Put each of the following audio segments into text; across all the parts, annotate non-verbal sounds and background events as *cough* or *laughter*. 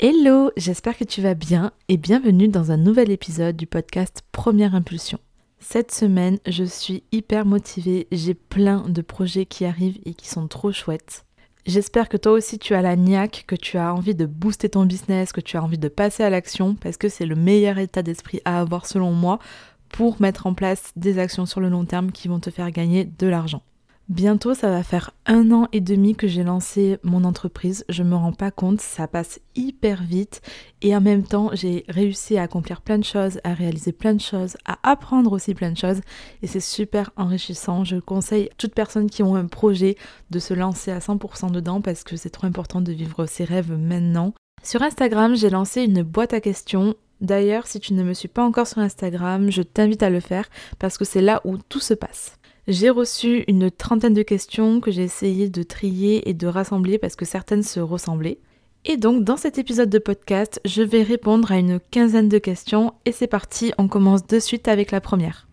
Hello, j'espère que tu vas bien et bienvenue dans un nouvel épisode du podcast Première Impulsion. Cette semaine, je suis hyper motivée, j'ai plein de projets qui arrivent et qui sont trop chouettes. J'espère que toi aussi tu as la niaque, que tu as envie de booster ton business, que tu as envie de passer à l'action parce que c'est le meilleur état d'esprit à avoir selon moi pour mettre en place des actions sur le long terme qui vont te faire gagner de l'argent. Bientôt, ça va faire un an et demi que j'ai lancé mon entreprise. Je me rends pas compte, ça passe hyper vite et en même temps, j'ai réussi à accomplir plein de choses, à réaliser plein de choses, à apprendre aussi plein de choses et c'est super enrichissant. Je conseille à toutes personnes qui ont un projet de se lancer à 100% dedans parce que c'est trop important de vivre ses rêves maintenant. Sur Instagram, j'ai lancé une boîte à questions D'ailleurs, si tu ne me suis pas encore sur Instagram, je t'invite à le faire parce que c'est là où tout se passe. J'ai reçu une trentaine de questions que j'ai essayé de trier et de rassembler parce que certaines se ressemblaient. Et donc dans cet épisode de podcast, je vais répondre à une quinzaine de questions et c'est parti, on commence de suite avec la première.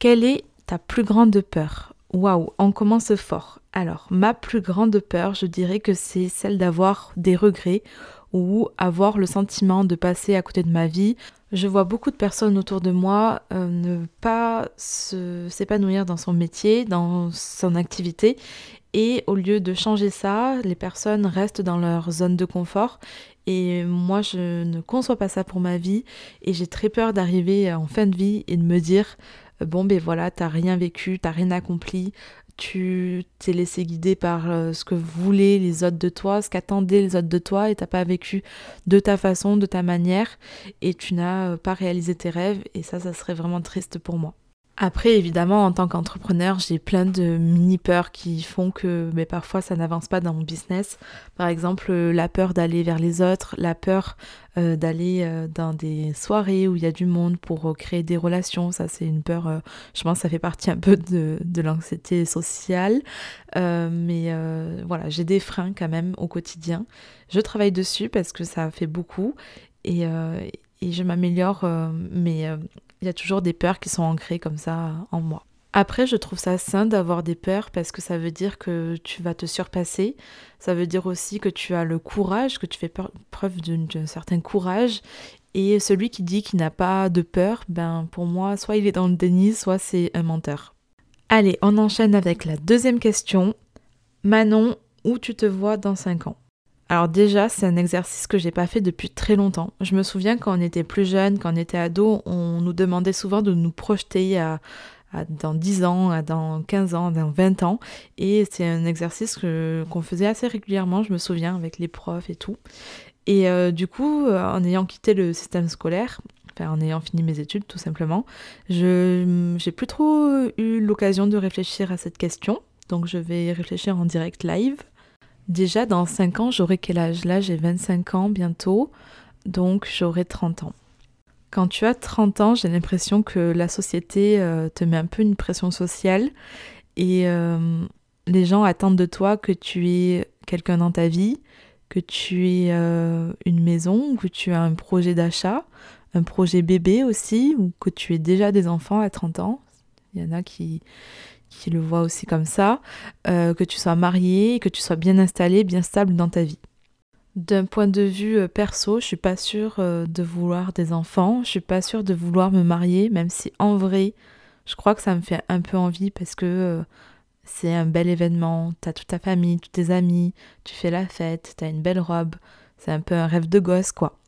Quelle est ta plus grande peur? Waouh, on commence fort. Alors, ma plus grande peur, je dirais que c'est celle d'avoir des regrets ou avoir le sentiment de passer à côté de ma vie. Je vois beaucoup de personnes autour de moi euh, ne pas s'épanouir dans son métier, dans son activité. Et au lieu de changer ça, les personnes restent dans leur zone de confort. Et moi, je ne conçois pas ça pour ma vie. Et j'ai très peur d'arriver en fin de vie et de me dire, bon ben voilà, t'as rien vécu, t'as rien accompli, tu t'es laissé guider par euh, ce que voulaient les autres de toi, ce qu'attendaient les autres de toi, et t'as pas vécu de ta façon, de ta manière, et tu n'as euh, pas réalisé tes rêves, et ça, ça serait vraiment triste pour moi. Après, évidemment, en tant qu'entrepreneur, j'ai plein de mini-peurs qui font que mais parfois ça n'avance pas dans mon business. Par exemple, euh, la peur d'aller vers les autres, la peur euh, d'aller euh, dans des soirées où il y a du monde pour créer des relations. Ça, c'est une peur, je pense que ça fait partie un peu de, de l'anxiété sociale. mais voilà, j'ai des freins quand même au quotidien. Je travaille dessus parce que ça fait beaucoup et, et je m'améliore, mais il y a toujours des peurs qui sont ancrées comme ça en moi. Après, je trouve ça sain d'avoir des peurs parce que ça veut dire que tu vas te surpasser. Ça veut dire aussi que tu as le courage, que tu fais preuve d'un certain courage. Et celui qui dit qu'il n'a pas de peur, ben pour moi, soit il est dans le déni, soit c'est un menteur. Allez, on enchaîne avec la deuxième question. Manon, où tu te vois dans 5 ans? Alors déjà, c'est un exercice que j'ai pas fait depuis très longtemps. Je me souviens quand on était plus jeune, quand on était ado, on nous demandait souvent de nous projeter dans 10 ans, dans 15 ans, dans 20 ans. Et c'est un exercice qu'on faisait assez régulièrement, je me souviens, avec les profs et tout. Et euh, du coup, euh, en ayant quitté le système scolaire, enfin en ayant fini mes études tout simplement, je j'ai plus trop eu l'occasion de réfléchir à cette question. Donc je vais réfléchir en direct live. Déjà, dans 5 ans, j'aurai quel âge? Là, j'ai 25 ans bientôt, donc j'aurai 30 ans. Quand tu as 30 ans, j'ai l'impression que la société euh, te met un peu une pression sociale et euh, les gens attendent de toi que tu aies quelqu'un dans ta vie, que tu aies euh, une maison, que tu aies un projet d'achat, un projet bébé aussi, ou que tu aies déjà des enfants à 30 ans. Il y en a qui, qui le voit aussi comme ça, euh, que tu sois marié, que tu sois bien installé, bien stable dans ta vie. D'un point de vue euh, perso, je suis pas sûre euh, de vouloir des enfants, je suis pas sûre de vouloir me marier, même si en vrai, je crois que ça me fait un peu envie parce que c'est un bel événement, t'as toute ta famille, tous tes amis, tu fais la fête, t'as une belle robe, c'est un peu un rêve de gosse quoi.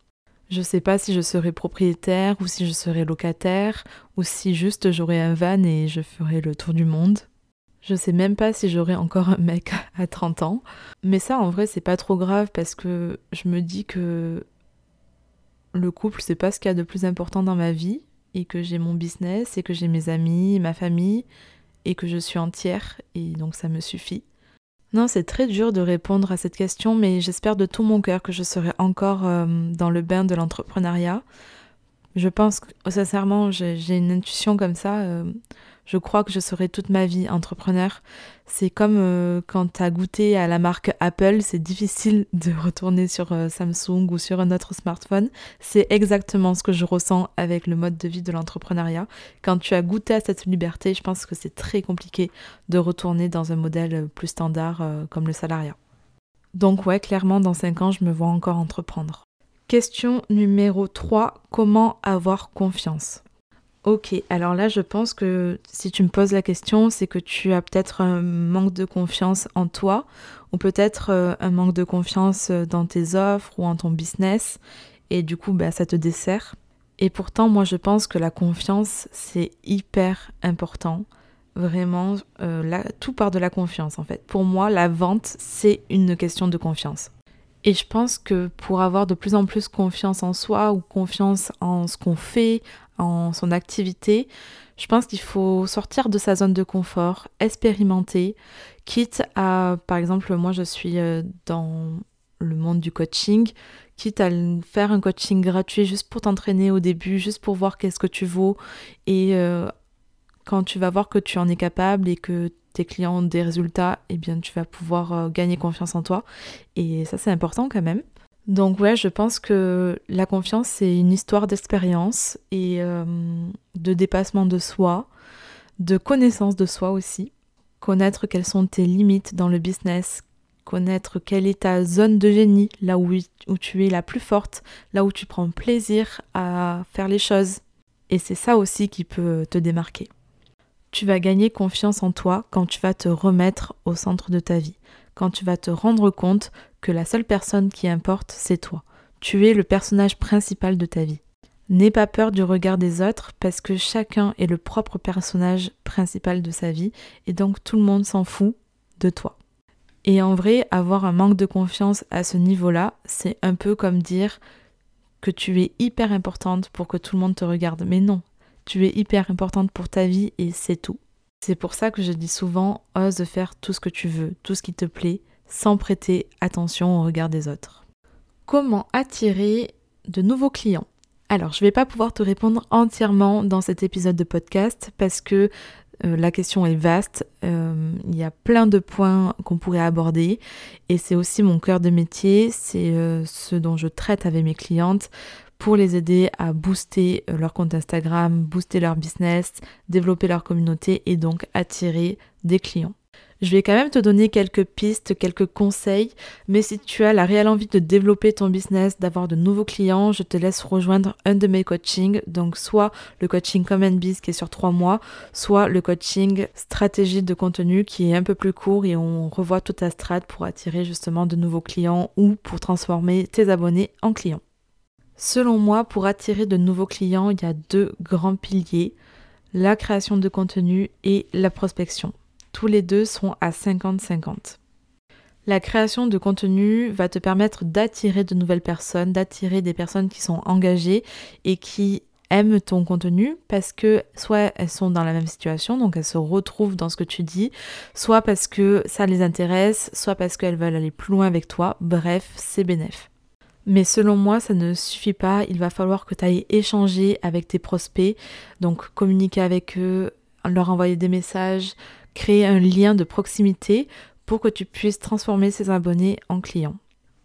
Je sais pas si je serai propriétaire ou si je serai locataire ou si juste j'aurai un van et je ferai le tour du monde. Je sais même pas si j'aurai encore un mec à 30 ans. Mais ça en vrai c'est pas trop grave parce que je me dis que le couple c'est pas ce qu'il y a de plus important dans ma vie et que j'ai mon business et que j'ai mes amis, ma famille et que je suis entière et donc ça me suffit. Non, c'est très dur de répondre à cette question, mais j'espère de tout mon cœur que je serai encore euh, dans le bain de l'entrepreneuriat. Je pense que, sincèrement, j'ai une intuition comme ça. Euh, je crois que je serai toute ma vie entrepreneur. C'est comme euh, quand tu as goûté à la marque Apple, c'est difficile *laughs* de retourner sur euh, Samsung ou sur un autre smartphone. C'est exactement ce que je ressens avec le mode de vie de l'entrepreneuriat. Quand tu as goûté à cette liberté, je pense que c'est très compliqué de retourner dans un modèle plus standard euh, comme le salariat. Donc ouais, clairement, dans 5 ans, je me vois encore entreprendre. Question numéro 3, comment avoir confiance? Ok, alors là je pense que si tu me poses la question, c'est que tu as peut-être un manque de confiance en toi ou peut-être euh, un manque de confiance euh, dans tes offres ou en ton business et du coup bah, ça te dessert. Et pourtant moi je pense que la confiance c'est hyper important. Vraiment, euh, tout part de la confiance en fait. Pour moi, la vente, c'est une question de confiance. Et je pense que pour avoir de plus en plus confiance en soi ou confiance en ce qu'on fait, en son activité, je pense qu'il faut sortir de sa zone de confort, expérimenter, quitte à, par exemple, moi je suis euh, dans le monde du coaching, quitte à faire un coaching gratuit juste pour t'entraîner au début, juste pour voir qu'est-ce que tu vaux. Et euh, quand tu vas voir que tu en es capable et que tes clients ont des résultats, eh bien tu vas pouvoir euh, gagner confiance en toi. Et ça c'est important quand même. Donc ouais, je pense que la confiance c'est une histoire d'expérience et euh, de dépassement de soi, de connaissance de soi aussi. Connaître quelles sont tes limites dans le business, connaître quelle est ta zone de génie, là où, où tu es la plus forte, là où tu prends plaisir à faire les choses. Et c'est ça aussi qui peut te démarquer. Tu vas gagner confiance en toi quand tu vas te remettre au centre de ta vie, quand tu vas te rendre compte que la seule personne qui importe, c'est toi. Tu es le personnage principal de ta vie. N'aie pas peur du regard des autres parce que chacun est le propre personnage principal de sa vie et donc tout le monde s'en fout de toi. Et en vrai, avoir un manque de confiance à ce niveau-là, c'est un peu comme dire que tu es hyper importante pour que tout le monde te regarde. Mais non, tu es hyper importante pour ta vie et c'est tout. C'est pour ça que je dis souvent, ose faire tout ce que tu veux, tout ce qui te plaît, sans prêter attention au regard des autres. Comment attirer de nouveaux clients? Alors, je ne vais pas pouvoir te répondre entièrement dans cet épisode de podcast parce que euh, la question est vaste, euh, il y a plein de points qu'on pourrait aborder et c'est aussi mon cœur de métier, c'est euh, ce dont je traite avec mes clientes pour les aider à booster euh, leur compte Instagram, booster leur business, développer leur communauté et donc attirer des clients. Je vais quand même te donner quelques pistes, quelques conseils, mais si tu as la réelle envie de développer ton business, d'avoir de nouveaux clients, je te laisse rejoindre un de mes coachings, donc soit le coaching Common Biz qui est sur trois mois, soit le coaching stratégie de contenu qui est un peu plus court et on revoit toute ta strat pour attirer justement de nouveaux clients ou pour transformer tes abonnés en clients. Selon moi, pour attirer de nouveaux clients, il y a deux grands piliers, la création de contenu et la prospection. Tous les deux sont à 50-50. La création de contenu va te permettre d'attirer de nouvelles personnes, d'attirer des personnes qui sont engagées et qui aiment ton contenu parce que soit elles sont dans la même situation, donc elles se retrouvent dans ce que tu dis, soit parce que ça les intéresse, soit parce qu'elles veulent aller plus loin avec toi. Bref, c'est bénéf. Mais selon moi, ça ne suffit pas. Il va falloir que tu ailles échanger avec tes prospects, donc communiquer avec eux, leur envoyer des messages, créer un lien de proximité pour que tu puisses transformer ces abonnés en clients.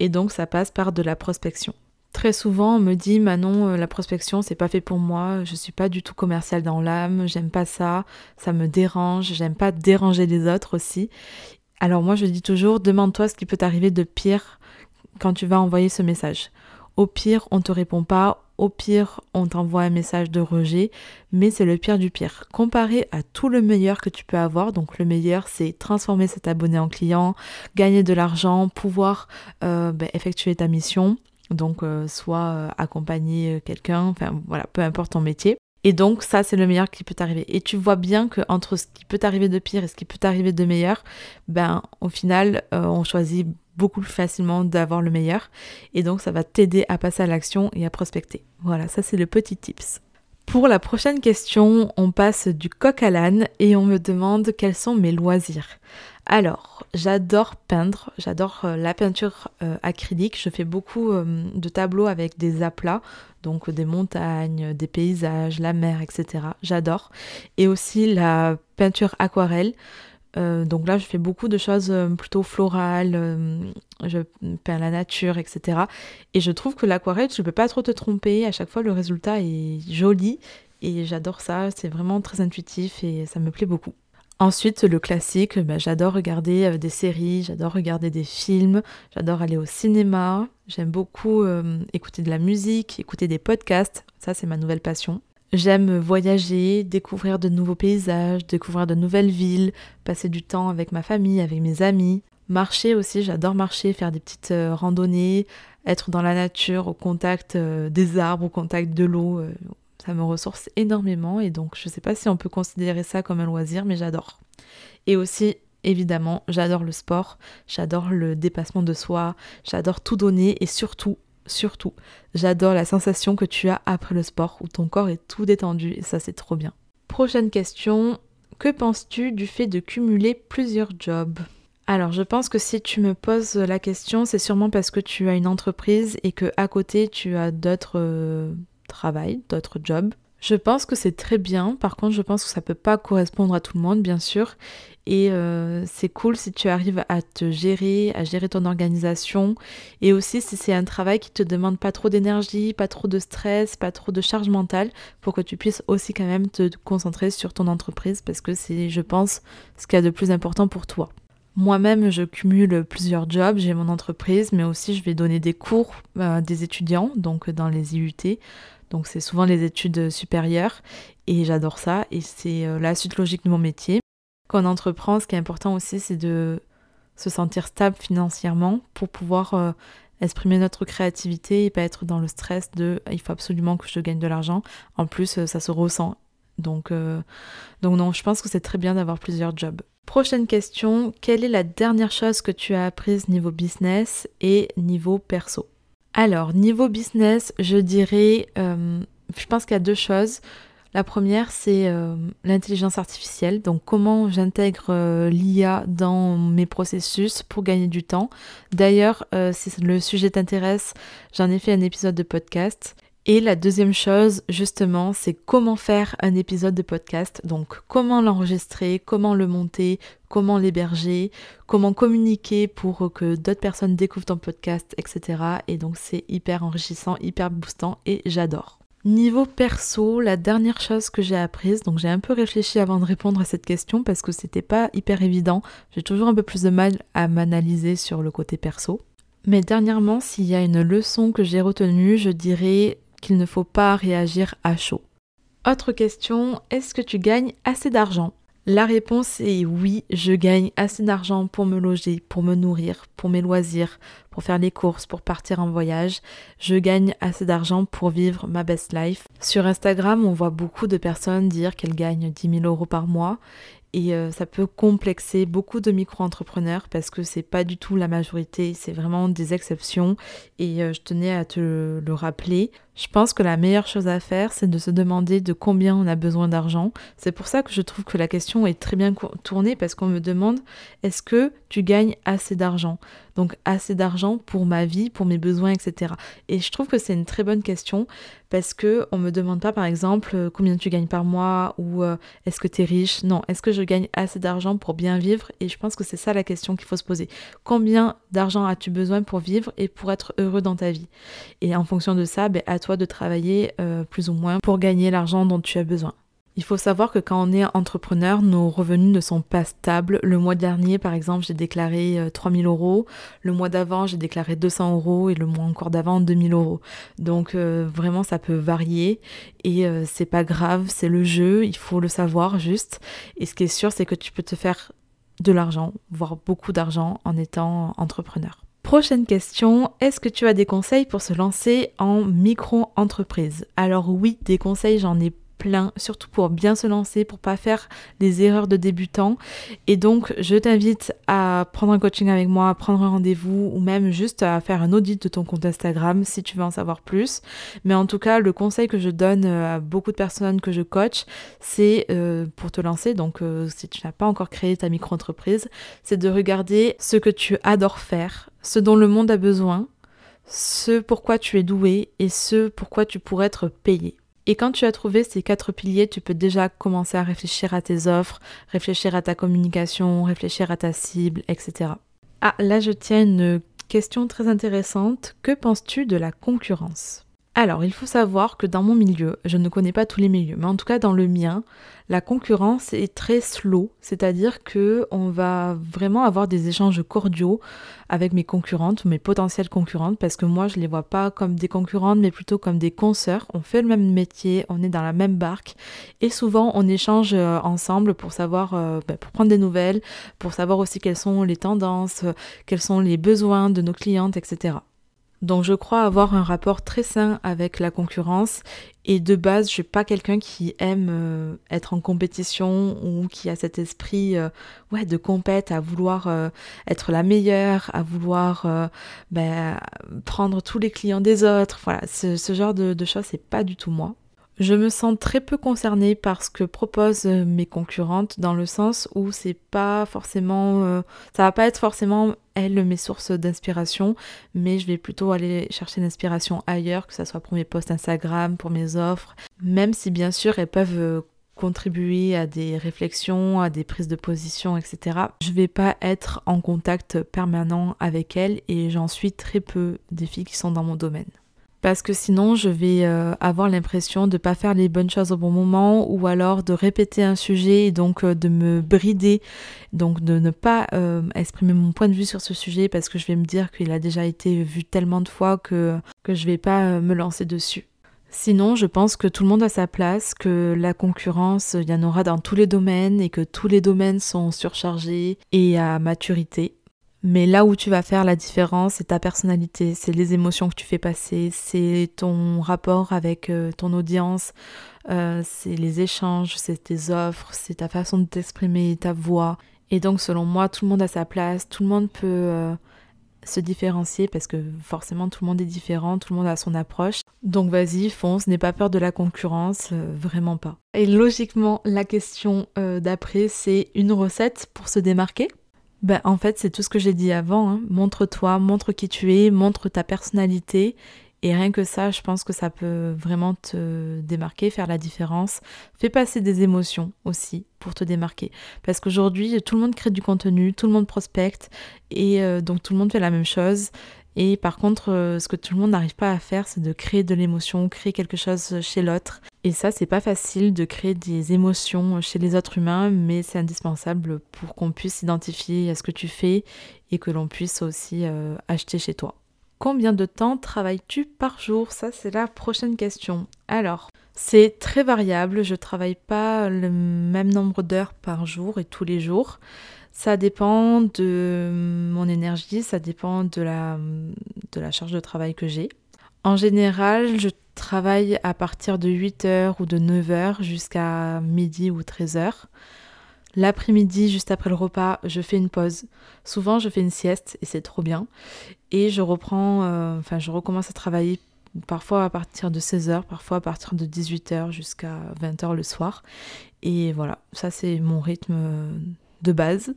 Et donc ça passe par de la prospection. Très souvent, on me dit Manon, euh, la prospection, c'est pas fait pour moi, je suis pas du tout commercial dans l'âme, j'aime pas ça, ça me dérange, j'aime pas déranger les autres aussi. Alors moi, je dis toujours demande-toi ce qui peut t'arriver de pire quand tu vas envoyer ce message. Au pire, on ne te répond pas, au pire, on t'envoie un message de rejet, mais c'est le pire du pire. Comparé à tout le meilleur que tu peux avoir, donc le meilleur, c'est transformer cet abonné en client, gagner de l'argent, pouvoir euh, ben, effectuer ta mission, donc euh, soit euh, accompagner quelqu'un, enfin voilà, peu importe ton métier. Et donc ça c'est le meilleur qui peut t'arriver. Et tu vois bien que entre ce qui peut t'arriver de pire et ce qui peut t'arriver de meilleur, ben au final on choisit beaucoup plus facilement d'avoir le meilleur. Et donc ça va t'aider à passer à l'action et à prospecter. Voilà, ça c'est le petit tips. Pour la prochaine question, on passe du coq à l'âne et on me demande quels sont mes loisirs. Alors, j'adore peindre, j'adore euh, la peinture euh, acrylique, je fais beaucoup euh, de tableaux avec des aplats, donc des montagnes, des paysages, la mer, etc. J'adore. Et aussi la peinture aquarelle. Euh, donc là, je fais beaucoup de choses euh, plutôt florales, euh, je peins la nature, etc. Et je trouve que l'aquarelle, tu ne peux pas trop te tromper. À chaque fois, le résultat est joli et j'adore ça. C'est vraiment très intuitif et ça me plaît beaucoup. Ensuite, le classique, bah, j'adore regarder euh, des séries, j'adore regarder des films, j'adore aller au cinéma, j'aime beaucoup euh, écouter de la musique, écouter des podcasts, ça c'est ma nouvelle passion. J'aime voyager, découvrir de nouveaux paysages, découvrir de nouvelles villes, passer du temps avec ma famille, avec mes amis. Marcher aussi, j'adore marcher, faire des petites euh, randonnées, être dans la nature, au contact des arbres, au contact de l'eau, ça me ressource énormément et donc je sais pas si on peut considérer ça comme un loisir, mais j'adore. Et aussi, évidemment, j'adore le sport, j'adore le dépassement de soi, j'adore tout donner et surtout, surtout, j'adore la sensation que tu as après le sport où ton corps est tout détendu et ça c'est trop bien. Prochaine question, que penses-tu du fait de cumuler plusieurs jobs? Alors, je pense que si tu me poses la question, c'est sûrement parce que tu as une entreprise et que à côté tu as d'autres euh, travail, d'autres jobs. Je pense que c'est très bien, par contre je pense que ça peut pas correspondre à tout le monde bien sûr. Et euh, c'est cool si tu arrives à te gérer, à gérer ton organisation. Et aussi si c'est un travail qui te demande pas trop d'énergie, pas trop de stress, pas trop de charge mentale, pour que tu puisses aussi quand même te concentrer sur ton entreprise parce que c'est, je pense, ce qu'il y a de plus important pour toi. Moi-même, je cumule plusieurs jobs. J'ai mon entreprise, mais aussi je vais donner des cours à des étudiants, donc dans les IUT. Donc c'est souvent les études supérieures et j'adore ça et c'est euh, la suite logique de mon métier. Quand on entreprend, ce qui est important aussi, c'est de se sentir stable financièrement pour pouvoir euh, exprimer notre créativité et pas être dans le stress de il faut absolument que je gagne de l'argent. En plus, euh, ça se ressent. Donc, donc non, je pense que c'est très bien d'avoir plusieurs jobs. Prochaine question, quelle est la dernière chose que tu as apprise niveau business et niveau perso? Alors, niveau business, je dirais, euh, je pense qu'il y a deux choses. La première, c'est euh, l'intelligence artificielle. Donc, comment j'intègre euh, l'IA dans mes processus pour gagner du temps. D'ailleurs, si le sujet t'intéresse, j'en ai fait un épisode de podcast. Et la deuxième chose, justement, c'est comment faire un épisode de podcast. Donc, comment l'enregistrer, comment le monter, comment l'héberger, comment communiquer pour que d'autres personnes découvrent ton podcast, etc. Et donc, c'est hyper enrichissant, hyper boostant et j'adore. Niveau perso, la dernière chose que j'ai apprise, donc j'ai un peu réfléchi avant de répondre à cette question parce que c'était pas hyper évident. J'ai toujours un peu plus de mal à m'analyser sur le côté perso. Mais dernièrement, s'il y a une leçon que j'ai retenue, je dirais qu'il ne faut pas réagir à chaud. Autre question, est-ce que tu gagnes assez d'argent? La réponse est oui, je gagne assez d'argent pour me loger, pour me nourrir, pour mes loisirs, pour faire les courses, pour partir en voyage. Je gagne assez d'argent pour vivre ma best life. Sur Instagram, on voit beaucoup de personnes dire qu'elles gagnent 10 000 euros par mois et euh, ça peut complexer beaucoup de micro-entrepreneurs parce que c'est pas du tout la majorité, c'est vraiment des exceptions et euh, je tenais à te le rappeler. Je pense que la meilleure chose à faire, c'est de se demander de combien on a besoin d'argent. C'est pour ça que je trouve que la question est très bien tournée parce qu'on me demande est-ce que tu gagnes assez d'argent? Donc assez d'argent pour ma vie, pour mes besoins, etc. Et je trouve que c'est une très bonne question parce que on me demande pas par exemple euh, combien tu gagnes par mois ou euh, est-ce que tu es riche? Non, est-ce que je gagne assez d'argent pour bien vivre? Et je pense que c'est ça la question qu'il faut se poser. Combien d'argent as-tu besoin pour vivre et pour être heureux dans ta vie? Et en fonction de ça, ben, toi de travailler euh, plus ou moins pour gagner l'argent dont tu as besoin. Il faut savoir que quand on est entrepreneur, nos revenus ne sont pas stables. Le mois dernier, par exemple, j'ai déclaré 3000 euh, euros. Le mois d'avant, j'ai déclaré 200 euros et le mois encore d'avant, 2000 euros. Donc euh, vraiment, ça peut varier et c'est pas grave, c'est le jeu, il faut le savoir juste. Et ce qui est sûr, c'est que tu peux te faire de l'argent, voire beaucoup d'argent en étant entrepreneur. Prochaine question, est-ce que tu as des conseils pour se lancer en micro-entreprise? Alors oui, des conseils, j'en ai surtout pour bien se lancer, pour pas faire des erreurs de débutant. Et donc, je t'invite à prendre un coaching avec moi, à prendre un rendez-vous ou même juste à faire un audit de ton compte Instagram si tu veux en savoir plus. Mais en tout cas, le conseil que je donne euh, à beaucoup de personnes que je coach, c'est euh, pour te lancer, donc euh, si tu n'as pas encore créé ta micro-entreprise, c'est de regarder ce que tu adores faire, ce dont le monde a besoin, ce pourquoi tu es doué et ce pourquoi tu pourrais être payé. Et quand tu as trouvé ces quatre piliers, tu peux déjà commencer à réfléchir à tes offres, réfléchir à ta communication, réfléchir à ta cible, etc. Ah, là je tiens une question très intéressante. Que penses-tu de la concurrence? Alors, il faut savoir que dans mon milieu, je ne connais pas tous les milieux, mais en tout cas dans le mien, la concurrence est très slow, c'est-à-dire que on va vraiment avoir des échanges cordiaux avec mes concurrentes, mes potentielles concurrentes, parce que moi je les vois pas comme des concurrentes, mais plutôt comme des consoeurs. On fait le même métier, on est dans la même barque, et souvent on échange euh, ensemble pour savoir, euh, ben, pour prendre des nouvelles, pour savoir aussi quelles sont les tendances, euh, quels sont les besoins de nos clientes, etc. Donc je crois avoir un rapport très sain avec la concurrence et de base je suis pas quelqu'un qui aime euh, être en compétition ou qui a cet esprit euh, ouais, de compète à vouloir euh, être la meilleure, à vouloir ben, prendre tous les clients des autres. Voilà, ce, genre de, de choses c'est pas du tout moi. Je me sens très peu concernée par ce que proposent mes concurrentes dans le sens où c'est pas forcément ça va pas être forcément elles mes sources d'inspiration, mais je vais plutôt aller chercher l'inspiration ailleurs, que ce soit pour mes posts Instagram, pour mes offres, même si bien sûr elles peuvent euh, contribuer à des réflexions, à des prises de position, etc. Je vais pas être en contact permanent avec elles et j'en suis très peu des filles qui sont dans mon domaine parce que sinon je vais euh, avoir l'impression de ne pas faire les bonnes choses au bon moment ou alors de répéter un sujet et donc euh, de me brider, donc de ne pas euh, exprimer mon point de vue sur ce sujet parce que je vais me dire qu'il a déjà été vu tellement de fois que, que je vais pas me lancer dessus. Sinon, je pense que tout le monde a sa place, que la concurrence, il y en aura dans tous les domaines et que tous les domaines sont surchargés et à maturité. Mais là où tu vas faire la différence, c'est ta personnalité, c'est les émotions que tu fais passer, c'est ton rapport avec euh, ton audience, euh, c'est les échanges, c'est tes offres, c'est ta façon de t'exprimer, ta voix. Et donc selon moi, tout le monde a sa place, tout le monde peut euh, se différencier parce que forcément tout le monde est différent, tout le monde a son approche. Donc vas-y, fonce, n'aie pas peur de la concurrence, vraiment pas. Et logiquement, la question d'après, c'est une recette pour se démarquer? Ben, en fait, c'est tout ce que j'ai dit avant. Hein. Montre-toi, montre qui tu es, montre ta personnalité. Et rien que ça, je pense que ça peut vraiment te démarquer, faire la différence. Fais passer des émotions aussi pour te démarquer. Parce qu'aujourd'hui, tout le monde crée du contenu, tout le monde prospecte. Et euh, donc tout le monde fait la même chose. Et par contre, euh, ce que tout le monde n'arrive pas à faire, c'est de créer de l'émotion, créer quelque chose chez l'autre. Et ça, c'est pas facile de créer des émotions chez les autres humains, mais c'est indispensable pour qu'on puisse s'identifier à ce que tu fais et que l'on puisse aussi euh, acheter chez toi. Combien de temps travailles-tu par jour? Ça, c'est la prochaine question. Alors, c'est très variable. Je travaille pas le même nombre d'heures par jour et tous les jours. Ça dépend de mon énergie, ça dépend de la, de la charge de travail que j'ai. En général, je travaille à partir de 8h ou de 9h jusqu'à midi ou 13h. L'après-midi, juste après le repas, je fais une pause. Souvent, je fais une sieste et c'est trop bien. Et je reprends, euh, enfin, je recommence à travailler parfois à partir de 16h, parfois à partir de 18h jusqu'à 20h le soir. Et voilà, ça c'est mon rythme de base.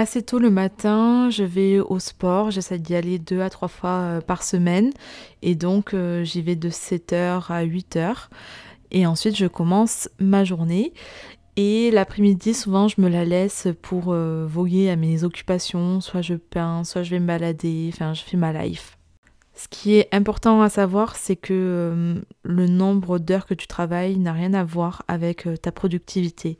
Assez tôt le matin, je vais au sport, j'essaie d'y aller deux à trois fois euh, par semaine. Et donc euh, j'y vais de 7h à 8h et ensuite je commence ma journée. Et l'après-midi souvent je me la laisse pour euh, voguer à mes occupations, soit je peins, soit je vais me balader, enfin je fais ma life. Ce qui est important à savoir, c'est que le nombre d'heures que tu travailles n'a rien à voir avec ta productivité.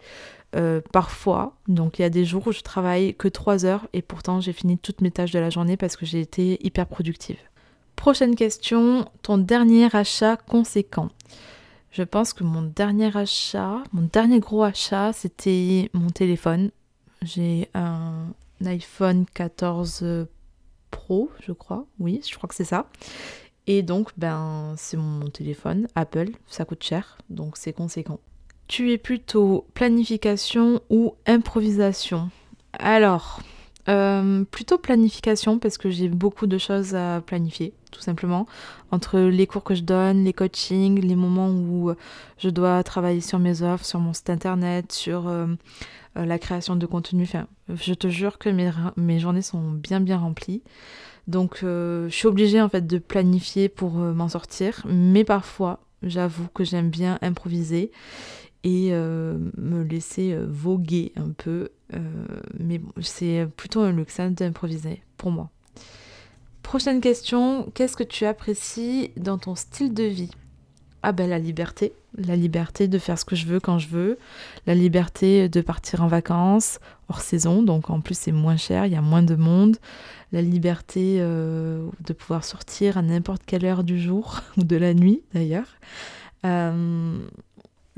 Euh, parfois, donc il y a des jours où je travaille que 3 heures et pourtant j'ai fini toutes mes tâches de la journée parce que j'ai été hyper productive. Prochaine question, ton dernier achat conséquent. Je pense que mon dernier achat, mon dernier gros achat, c'était mon téléphone. J'ai un iPhone 14 Pro, je crois. Oui, je crois que c'est ça. Et donc, ben, c'est mon téléphone Apple, ça coûte cher, donc c'est conséquent. Tu es plutôt planification ou improvisation? Alors, euh, plutôt planification parce que j'ai beaucoup de choses à planifier, tout simplement. Entre les cours que je donne, les coachings, les moments où je dois travailler sur mes offres, sur mon site internet, sur euh, euh, la création de contenu. Je te jure que mes, mes journées sont bien bien remplies. Donc, je suis obligée en fait de planifier pour m'en sortir. Mais parfois, j'avoue que j'aime bien improviser et euh, me laisser euh, voguer un peu. Euh, mais c'est plutôt un luxe hein, d'improviser pour moi. Prochaine question, qu'est-ce que tu apprécies dans ton style de vie? Ah ben la liberté, la liberté de faire ce que je veux quand je veux, la liberté de partir en vacances hors saison, donc en plus c'est moins cher, il y a moins de monde, la liberté de pouvoir sortir à n'importe quelle heure du jour *laughs* ou de la nuit d'ailleurs.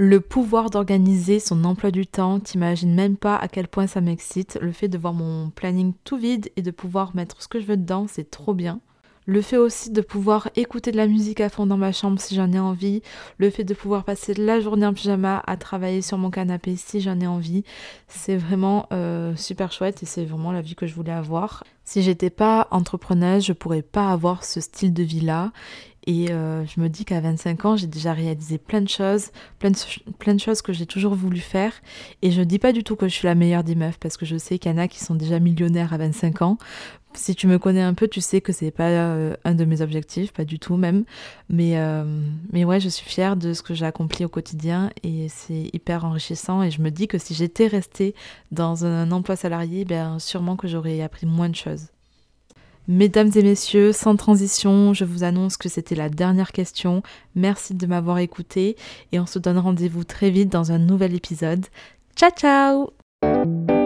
Le pouvoir d'organiser son emploi du temps, t'imagines même pas à quel point ça m'excite. Le fait de voir mon planning tout vide et de pouvoir mettre ce que je veux dedans, c'est trop bien. Le fait aussi de pouvoir écouter de la musique à fond dans ma chambre si j'en ai envie. Le fait de pouvoir passer la journée en pyjama à travailler sur mon canapé si j'en ai envie. C'est vraiment euh, super chouette et c'est vraiment la vie que je voulais avoir. Si j'étais pas entrepreneuse, je pourrais pas avoir ce style de vie là. Et euh, je me dis qu'à 25 ans, j'ai déjà réalisé plein de choses, plein de, choses que j'ai toujours voulu faire. Et je ne dis pas du tout que je suis la meilleure des meufs, parce que je sais qu'il y en a qui sont déjà millionnaires à 25 ans. Si tu me connais un peu, tu sais que c'est pas euh, un de mes objectifs, pas du tout même. Mais, euh, mais ouais, je suis fière de ce que j'ai accompli au quotidien et c'est hyper enrichissant. Et je me dis que si j'étais restée dans un emploi salarié, ben, sûrement que j'aurais appris moins de choses. Mesdames et messieurs, sans transition, je vous annonce que c'était la dernière question. Merci de m'avoir écouté et on se donne rendez-vous très vite dans un nouvel épisode. Ciao ciao